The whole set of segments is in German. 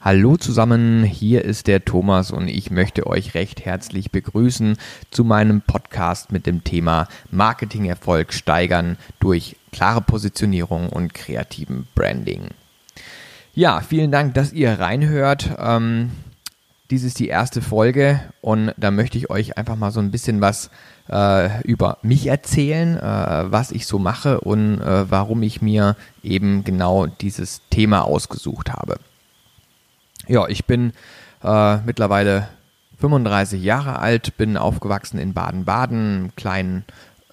Hallo zusammen, hier ist der Thomas und ich möchte euch recht herzlich begrüßen zu meinem Podcast mit dem Thema Marketingerfolg steigern durch klare Positionierung und kreativen Branding. Ja, vielen Dank, dass ihr reinhört. Ähm, dies ist die erste Folge und da möchte ich euch einfach mal so ein bisschen was äh, über mich erzählen, äh, was ich so mache und äh, warum ich mir eben genau dieses Thema ausgesucht habe. Ja, ich bin äh, mittlerweile 35 Jahre alt, bin aufgewachsen in Baden-Baden, kleinen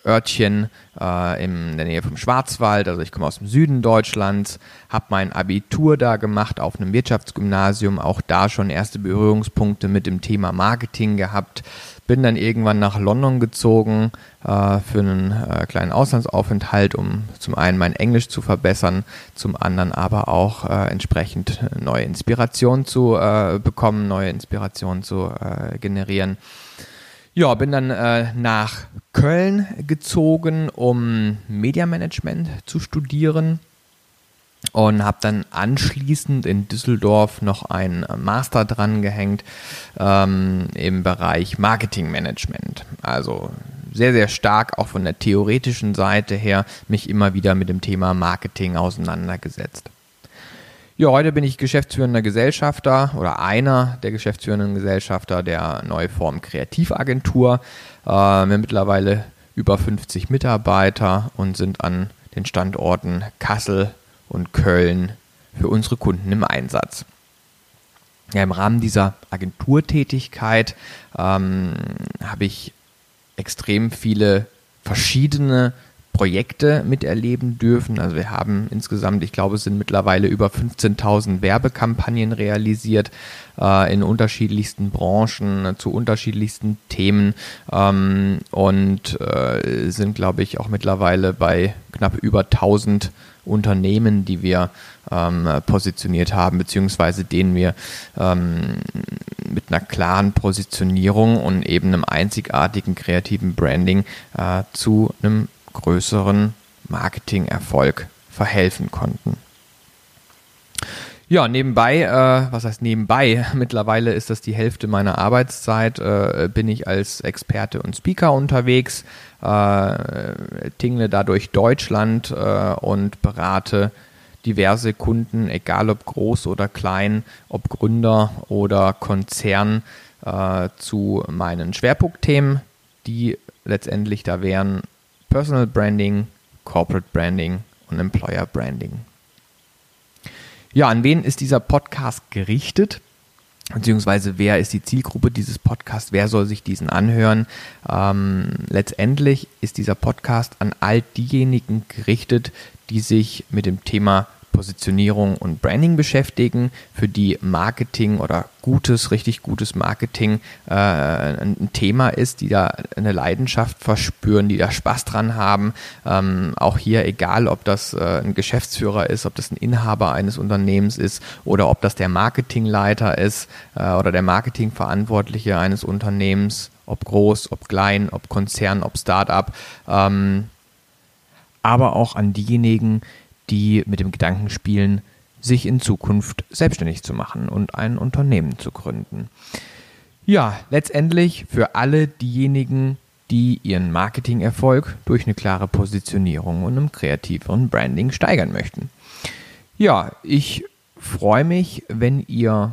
Örtchen äh, in der Nähe vom Schwarzwald. Also ich komme aus dem Süden Deutschlands, habe mein Abitur da gemacht auf einem Wirtschaftsgymnasium, auch da schon erste Berührungspunkte mit dem Thema Marketing gehabt. Bin dann irgendwann nach London gezogen äh, für einen äh, kleinen Auslandsaufenthalt, um zum einen mein Englisch zu verbessern, zum anderen aber auch äh, entsprechend neue Inspiration zu äh, bekommen, neue Inspiration zu äh, generieren. Ja, bin dann äh, nach Köln gezogen, um Mediamanagement zu studieren und habe dann anschließend in Düsseldorf noch einen Master dran gehängt ähm, im Bereich Marketingmanagement. Also sehr, sehr stark auch von der theoretischen Seite her mich immer wieder mit dem Thema Marketing auseinandergesetzt. Ja, heute bin ich geschäftsführender Gesellschafter oder einer der geschäftsführenden Gesellschafter der Neuform Kreativagentur. Äh, wir haben mittlerweile über 50 Mitarbeiter und sind an den Standorten Kassel und Köln für unsere Kunden im Einsatz. Ja, Im Rahmen dieser Agenturtätigkeit ähm, habe ich extrem viele verschiedene Projekte miterleben dürfen. Also wir haben insgesamt, ich glaube, es sind mittlerweile über 15.000 Werbekampagnen realisiert äh, in unterschiedlichsten Branchen, zu unterschiedlichsten Themen ähm, und äh, sind, glaube ich, auch mittlerweile bei knapp über 1000 Unternehmen, die wir ähm, positioniert haben, beziehungsweise denen wir ähm, mit einer klaren Positionierung und eben einem einzigartigen kreativen Branding äh, zu einem größeren Marketingerfolg verhelfen konnten. Ja, nebenbei, äh, was heißt nebenbei? Mittlerweile ist das die Hälfte meiner Arbeitszeit, äh, bin ich als Experte und Speaker unterwegs, äh, tingle dadurch Deutschland äh, und berate diverse Kunden, egal ob groß oder klein, ob Gründer oder Konzern, äh, zu meinen Schwerpunktthemen, die letztendlich da wären Personal Branding, Corporate Branding und Employer Branding. Ja, an wen ist dieser Podcast gerichtet? Beziehungsweise wer ist die Zielgruppe dieses Podcasts? Wer soll sich diesen anhören? Ähm, letztendlich ist dieser Podcast an all diejenigen gerichtet, die sich mit dem Thema Positionierung und Branding beschäftigen, für die Marketing oder gutes, richtig gutes Marketing äh, ein Thema ist, die da eine Leidenschaft verspüren, die da Spaß dran haben. Ähm, auch hier, egal ob das äh, ein Geschäftsführer ist, ob das ein Inhaber eines Unternehmens ist oder ob das der Marketingleiter ist äh, oder der Marketingverantwortliche eines Unternehmens, ob groß, ob klein, ob Konzern, ob Startup. Ähm, aber auch an diejenigen, die mit dem Gedanken spielen, sich in Zukunft selbstständig zu machen und ein Unternehmen zu gründen. Ja, letztendlich für alle diejenigen, die ihren Marketingerfolg durch eine klare Positionierung und einem kreativeren Branding steigern möchten. Ja, ich freue mich, wenn ihr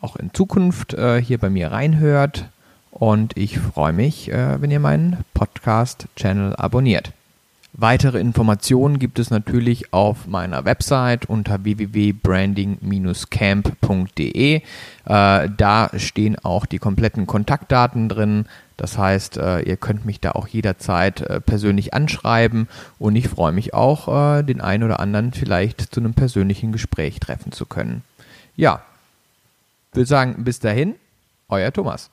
auch in Zukunft äh, hier bei mir reinhört und ich freue mich, äh, wenn ihr meinen Podcast-Channel abonniert. Weitere Informationen gibt es natürlich auf meiner Website unter www.branding-camp.de. Äh, da stehen auch die kompletten Kontaktdaten drin. Das heißt, äh, ihr könnt mich da auch jederzeit äh, persönlich anschreiben und ich freue mich auch, äh, den einen oder anderen vielleicht zu einem persönlichen Gespräch treffen zu können. Ja, würde sagen, bis dahin, euer Thomas.